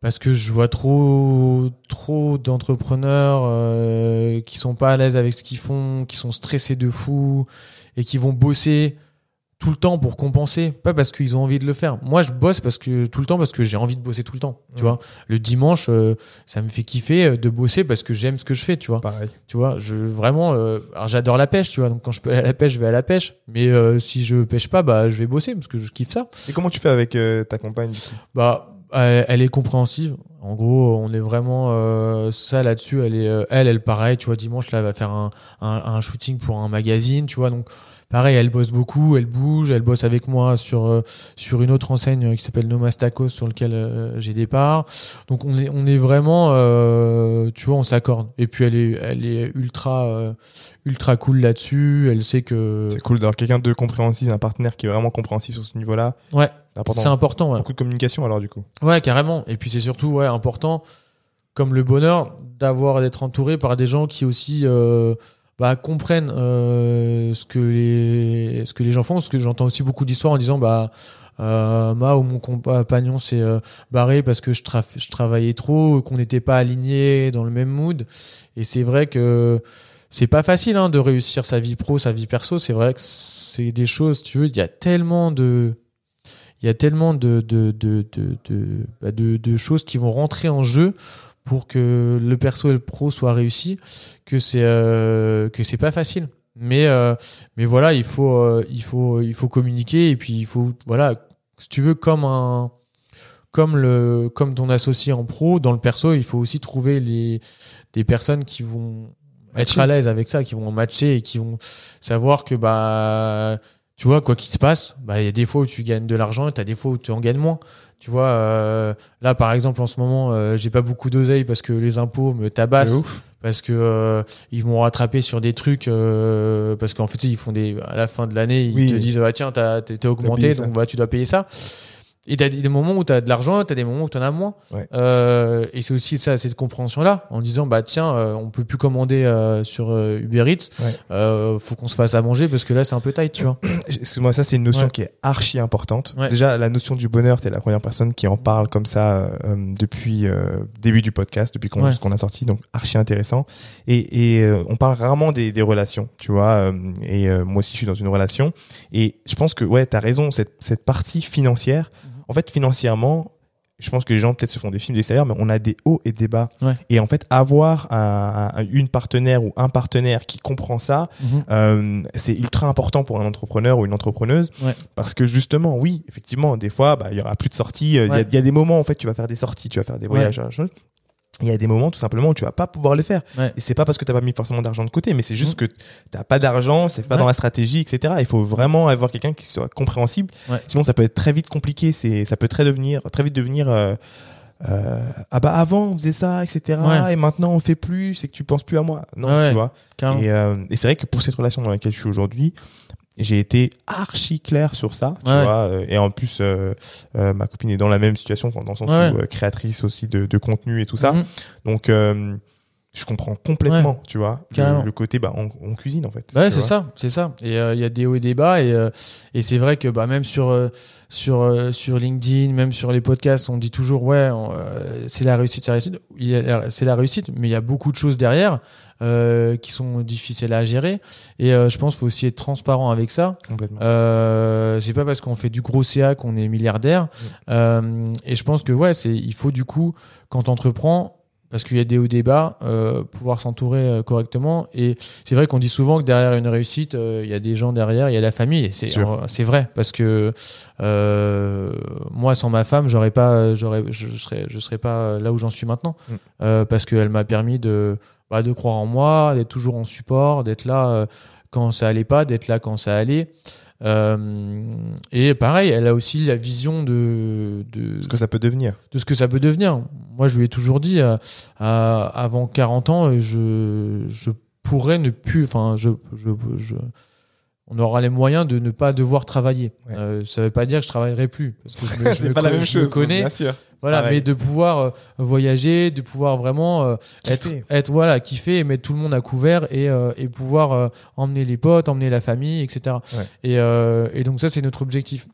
parce que je vois trop trop d'entrepreneurs euh, qui sont pas à l'aise avec ce qu'ils font, qui sont stressés de fou et qui vont bosser tout le temps pour compenser, pas parce qu'ils ont envie de le faire. Moi, je bosse parce que tout le temps parce que j'ai envie de bosser tout le temps. Tu vois, le dimanche, euh, ça me fait kiffer euh, de bosser parce que j'aime ce que je fais. Tu vois, Pareil. tu vois, je vraiment, euh, alors j'adore la pêche. Tu vois, donc quand je peux aller à la pêche, je vais à la pêche. Mais euh, si je pêche pas, bah je vais bosser parce que je kiffe ça. Et comment tu fais avec euh, ta compagne Bah, elle, est compréhensive. En gros, on est vraiment euh, ça là-dessus. Elle est, euh, elle, elle pareil. Tu vois, dimanche là, elle va faire un, un, un shooting pour un magazine. Tu vois, donc pareil, elle bosse beaucoup, elle bouge, elle bosse avec moi sur euh, sur une autre enseigne qui s'appelle Nomastakos sur lequel euh, j'ai des parts. Donc on est on est vraiment, euh, tu vois, on s'accorde. Et puis elle est elle est ultra euh, ultra cool là-dessus. Elle sait que C'est cool d'avoir quelqu'un de compréhensif, un partenaire qui est vraiment compréhensif sur ce niveau-là. ouais, C'est important. c'est important. Ouais. Beaucoup de communication alors du coup. Ouais, carrément. Et puis c'est surtout ouais, important, comme le bonheur, d'avoir d'être entouré par des gens qui aussi euh, bah, comprennent euh, ce que les ce que les gens font. Parce que j'entends aussi beaucoup d'histoires en disant bah euh, moi ou mon compagnon s'est euh, barré parce que je, tra- je travaillais trop, qu'on n'était pas alignés dans le même mood. Et c'est vrai que c'est pas facile hein, de réussir sa vie pro, sa vie perso. C'est vrai que c'est des choses, tu veux, il y a tellement de il y a tellement de, de, de, de, de, bah, de- de choses qui vont rentrer en jeu pour que le perso et le pro soient réussis que c'est euh, que c'est pas facile. Mais euh, mais voilà il faut euh, il faut il faut communiquer et puis il faut voilà si tu veux comme un comme le comme ton associé en pro dans le perso il faut aussi trouver les des personnes qui vont être à l'aise avec ça qui vont matcher et qui vont savoir que bah tu vois quoi qu'il se passe bah il y a des fois où tu gagnes de l'argent et t'as des fois où tu en gagnes moins. Tu vois euh, là par exemple en ce moment euh, j'ai pas beaucoup d'oseille parce que les impôts me tabassent parce que euh, ils m'ont rattrapé sur des trucs euh, parce qu'en fait ils font des à la fin de l'année ils Oui. te disent ah tiens t'as t'es augmenté donc bah tu dois payer ça et t'as des moments où t'as de l'argent t'as des moments où t'en as moins Ouais. Euh, et c'est aussi ça cette compréhension là en disant bah tiens euh, on peut plus commander euh, sur euh, Uber Eats Ouais. euh, faut qu'on se fasse à manger parce que là c'est un peu tight tu vois Excuse-moi, ça c'est une notion Ouais. qui est archi importante. Ouais. Déjà, la notion du bonheur, t'es la première personne qui en parle comme ça euh, depuis euh, début du podcast, depuis qu'on a sorti, donc archi intéressant. Et, et euh, on parle rarement des, des relations, tu vois. euh, et euh, moi aussi, je suis dans une relation. Et je pense que ouais, t'as raison. Cette cette partie financière, Mhm. En fait, financièrement. Je pense que les gens peut-être se font des films d'extérieur, mais on a des hauts et des bas. Ouais. Et en fait, avoir un, un- une partenaire ou un partenaire qui comprend ça, euh, c'est ultra important pour un entrepreneur ou une entrepreneuse Ouais. parce que justement oui effectivement des fois bah, il y aura plus de sorties Euh, il y Ouais. y, a des moments en fait tu vas faire des sorties tu vas faire des voyages. Il y a des moments tout simplement où tu vas pas pouvoir le faire Ouais. et c'est pas parce que t'as pas mis forcément d'argent de côté mais c'est juste que t'as pas d'argent c'est pas Ouais. dans la stratégie etc il faut vraiment avoir quelqu'un qui soit compréhensible Ouais. sinon ça peut être très vite compliqué c'est ça peut très devenir très vite devenir euh, euh, ah bah avant on faisait ça etc et maintenant on fait plus c'est que tu penses plus à moi non tu vois Carrément. et, euh, et c'est vrai que pour cette relation dans laquelle je suis aujourd'hui, j'ai été archi clair sur ça, tu Ouais. vois. euh, Et en plus, euh, euh, ma copine est dans la même situation, dans le sens Ouais. où euh, créatrice aussi de, de contenu et tout ça. Mhm. Donc, euh, je comprends complètement, tu vois, le, côté, bah, on, on cuisine en fait. Ouais, c'est ça, c'est ça. Et euh, il y a des hauts et des bas et euh, et c'est vrai que bah même sur euh, sur sur LinkedIn, même sur les podcasts, on dit toujours ouais, c'est la réussite, c'est la réussite. Mais il y a beaucoup de choses derrière qui sont difficiles à gérer. Et je pense qu'il faut aussi être transparent avec ça. Complètement. C'est pas parce qu'on fait du gros CA qu'on est milliardaire. Et je pense que ouais, c'est il faut du coup quand on entreprend parce qu'il y a des hauts bas, euh, pouvoir s'entourer euh, correctement. Et c'est vrai qu'on dit souvent que derrière une réussite, euh, il y a des gens derrière, il y a la famille. Et c'est c'est vrai parce que euh, moi, sans ma femme, j'aurais pas, j'aurais, je serais, je serais pas là où j'en suis maintenant Mm. Euh, parce qu'elle m'a permis de bah, de croire en moi, d'être toujours en support, d'être là euh, quand ça allait pas, d'être là quand ça allait. Euh, et pareil, elle a aussi la vision de, de, Ce que ça peut devenir. de ce que ça peut devenir. Moi, je lui ai toujours dit, euh, à- avant 40 ans, je, je pourrais ne plus, enfin, je, je, je- on aura les moyens de ne pas devoir travailler. Ouais. Euh, ça veut pas dire que je travaillerai plus, parce que je me, je c'est me pas la même je me connais, Bien sûr. voilà, pareil. mais de pouvoir euh, voyager, de pouvoir vraiment euh, être, être, voilà, kiffer et mettre tout le monde à couvert et, euh, et pouvoir emmener les potes, emmener la famille, etc. Ouais. Et, euh, et donc ça, c'est notre objectif.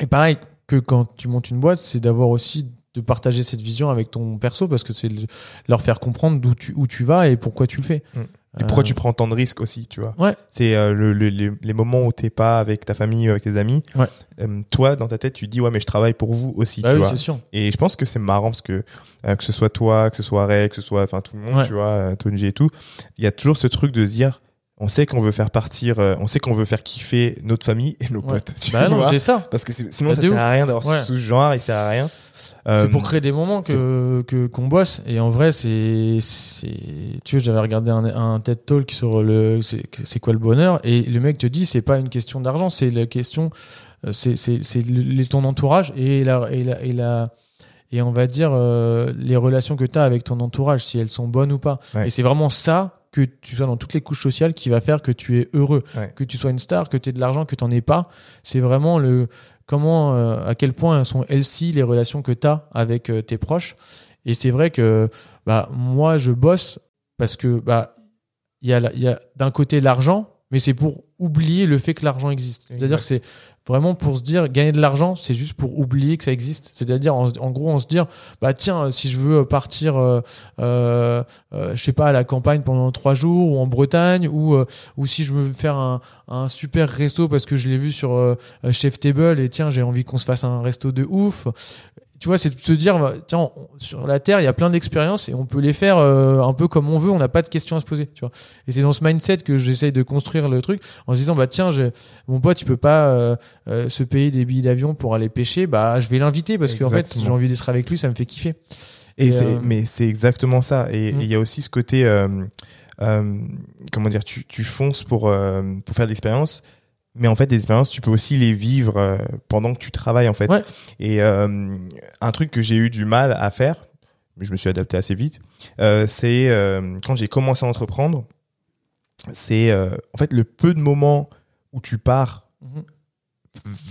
Et pareil que quand tu montes une boîte, c'est d'avoir aussi de partager cette vision avec ton perso parce que c'est le- leur faire comprendre d'où tu où tu vas et pourquoi tu le fais. Mm. Et pourquoi Euh, tu prends tant de risques aussi, tu vois Ouais. C'est euh, le, le- les, les moments où t'es pas avec ta famille, avec tes amis. Ouais. Euh, toi, dans ta tête, tu dis ouais, mais je travaille pour vous aussi, Bah tu oui, vois. c'est sûr. Et je pense que c'est marrant parce que euh, que ce soit toi, que ce soit Ray, que ce soit enfin tout le monde, Ouais. tu vois, Tonji et tout, il y a toujours ce truc de se dire on sait qu'on veut faire partir, euh, on sait qu'on veut faire kiffer notre famille et nos Ouais. potes. Tu Bah non, vois c'est ça. parce que sinon Bah, ça sert ouf. à rien d'avoir Ouais. ce, ce genre, il sert à rien. Euh, C'est pour créer des moments que que qu'on bosse. Et en vrai c'est c'est tu vois j'avais regardé un, un TED Talk sur le c'est quoi le bonheur? Et le mec te dit c'est pas une question d'argent c'est la question euh, c'est ton entourage et la et la et la et on va dire euh, les relations que tu as avec ton entourage si elles sont bonnes ou pas. Ouais. et c'est vraiment ça que tu sois dans toutes les couches sociales qui va faire que tu es heureux. Ouais. que tu sois une star que tu aies de l'argent que tu n'en aies pas. C'est vraiment le comment euh, à quel point sont healthy les relations que tu as avec euh, tes proches. Et c'est vrai que bah moi je bosse parce que bah il y a y a d'un côté l'argent mais c'est pour oublier le fait que l'argent existe. C'est-à-dire que c'est vraiment pour se dire gagner de l'argent c'est juste pour oublier que ça existe. C'est-à-dire en, en gros on se dire bah tiens si je veux partir euh, euh, euh, je sais pas à la campagne pendant trois jours ou en Bretagne ou euh, ou si je veux faire un, un super resto parce que je l'ai vu sur euh, euh, Chef Table et tiens j'ai envie qu'on se fasse un resto de ouf tu vois c'est de se dire bah, tiens on- sur la terre il y a plein d'expériences et on peut les faire euh, un peu comme on veut on n'a pas de questions à se poser tu vois et c'est dans ce mindset que j'essaye de construire le truc en se disant bah tiens mon pote il peut pas euh, euh, se payer des billets d'avion pour aller pêcher bah je vais l'inviter parce qu'en fait j'ai envie d'être avec lui ça me fait kiffer Et, Et, c'est, mais c'est exactement ça. Et et Mm. il y a aussi ce côté, comment dire, tu, tu fonces pour, pour faire de l'expérience. Mais en fait, des expériences, tu peux aussi les vivre euh, pendant que tu travailles, en fait. Ouais. Et euh, un truc que j'ai eu du mal à faire, mais je me suis adapté assez vite, euh, c'est quand j'ai commencé à entreprendre, c'est en fait le peu de moments où tu pars Mhm.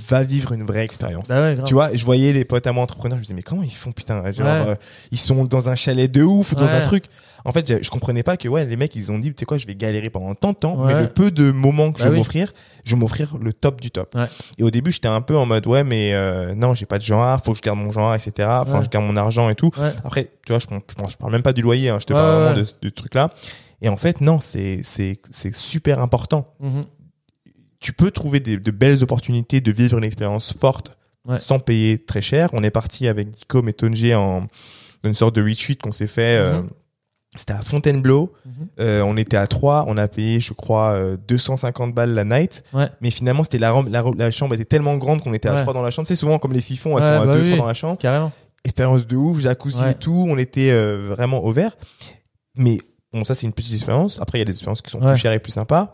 Va vivre une vraie expérience. bah ouais. Tu vois, je voyais les potes à moi entrepreneurs, je me disais, mais comment ils font, putain, genre, Ouais. euh, ils sont dans un chalet de ouf, dans un truc. En fait, je, comprenais pas que, ouais, les mecs, ils ont dit, tu sais quoi, je vais galérer pendant tant de temps, mais le peu de moments que Bah je vais oui. m'offrir, je vais m'offrir le top du top. Et au début, j'étais un peu en mode, ouais, mais euh, non, j'ai pas de genre, faut que je garde mon genre, etc. Enfin, je garde mon argent et tout. Après, tu vois, je, je, parle même pas du loyer, hein, je te parle vraiment de ce de truc-là. Et en fait, non, c'est super important. Mhm. Tu peux trouver des, de belles opportunités de vivre une expérience forte Ouais. sans payer très cher. On est parti avec Dicom et Tonje en dans une sorte de retreat qu'on s'est fait. euh, Mhm. C'était à Fontainebleau. Mhm. Euh, on était à trois. On a payé, je crois, euh, 250 balles la night. Ouais. Mais finalement, c'était la, ram- la, la chambre était tellement grande qu'on était à Ouais. trois dans la chambre. C'est souvent comme les fifons, elles Ouais, sont à bah deux, oui. trois dans la chambre. carrément Expérience de ouf, jacuzzi et tout. On était euh, vraiment au vert. Mais bon, ça c'est une petite expérience. Après, il y a des expériences qui sont plus chères et plus sympas.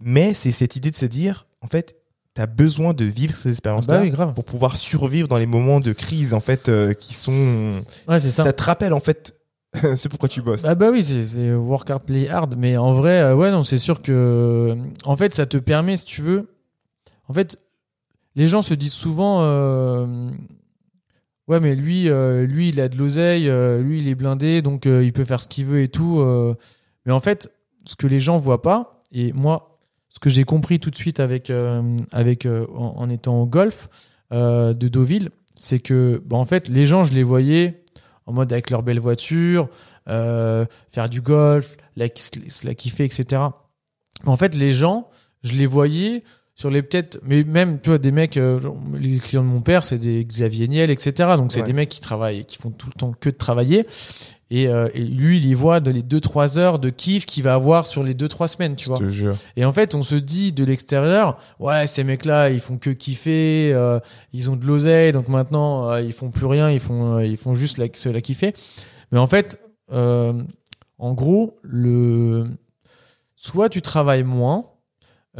Mais c'est cette idée de se dire, en fait, t'as besoin de vivre ces expériences-là bah oui pour pouvoir survivre dans les moments de crise, en fait, euh, qui sont. ouais ça te rappelle, en fait, c'est pourquoi tu bosses. Ah bah oui, c'est- work hard, play hard. Mais en vrai, euh, ouais, non, c'est sûr que. En fait, ça te permet, si tu veux. En fait, les gens se disent souvent. euh, Ouais, mais lui, euh, lui, il a de l'oseille, euh, lui, il est blindé, donc euh, il peut faire ce qu'il veut et tout. Mais en fait, ce que les gens voient pas, et moi, ce que j'ai compris tout de suite avec, euh, avec euh, en, en étant au golf euh, de Deauville, c'est que, bah, en fait, les gens, je les voyais en mode avec leur belle voiture, euh, faire du golf, la, la kiffer, etc. En fait, les gens, je les voyais sur les peut-être, mais même, tu vois, des mecs, euh, les clients de mon père, c'est des Xavier Niel, etc. Donc, c'est Ouais. des mecs qui travaillent, qui font tout le temps que de travailler. Et, euh, et lui, il y voit de les 2-3 heures de kiff qu'il va avoir sur les 2-3 semaines, tu vois. Je te jure. Et en fait, on se dit de l'extérieur, ouais, ces mecs-là, ils font que kiffer, euh, ils ont de l'oseille, donc maintenant, euh, ils font plus rien, ils font, euh, ils font juste la, se la kiffer. Mais en fait, euh, en gros, le, soit tu travailles moins,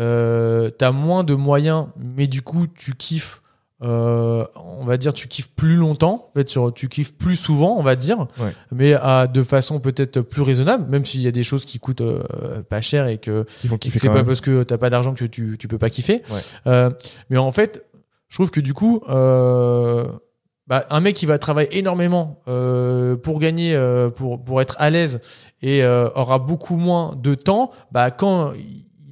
euh, t'as moins de moyens, mais du coup, tu kiffes. euh, on va dire tu kiffes plus longtemps en fait sur tu kiffes plus souvent on va dire Ouais. mais à de façon peut-être plus raisonnable même s'il y a des choses qui coûtent euh, pas cher et que c'est pas même. parce que t'as pas d'argent que tu, tu peux pas kiffer. Ouais. Euh, mais en fait, je trouve que du coup, euh, bah, un mec qui va travailler énormément euh, pour gagner, euh, pour, pour être à l'aise et euh, aura beaucoup moins de temps, bah, quand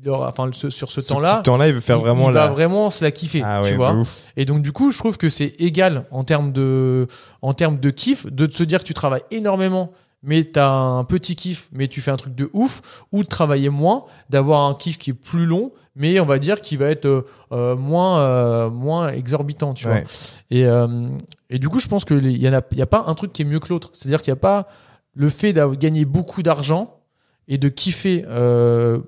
il aura, enfin, ce- sur ce Ce temps-là, temps-là, il veut faire il- vraiment il la. va vraiment se la kiffer, Ah tu ouais, vois. Et donc du coup, je trouve que c'est égal en termes de, en termes de kiff, de te se dire que tu travailles énormément, mais tu as un petit kiff, mais tu fais un truc de ouf, ou de travailler moins, d'avoir un kiff qui est plus long, mais on va dire qui va être euh, euh, moins, euh, moins exorbitant, tu vois. Et, euh, et du coup, je pense que les- il y en a, il y a pas un truc qui est mieux que l'autre. C'est-à-dire qu'il n'y a pas le fait d'avoir gagné beaucoup d'argent et de kiffer euh,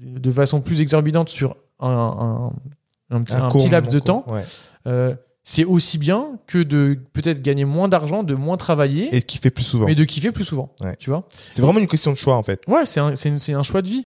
de façon plus exorbitante sur un, un, un petit, un court petit laps de temps. Ouais. Euh, c'est aussi bien que de peut-être gagner moins d'argent, de moins travailler, Et qui fait plus souvent. mais de kiffer plus souvent. Ouais. Tu vois C'est vraiment une question de choix en fait. Ouais, c'est un, c'est un choix de vie.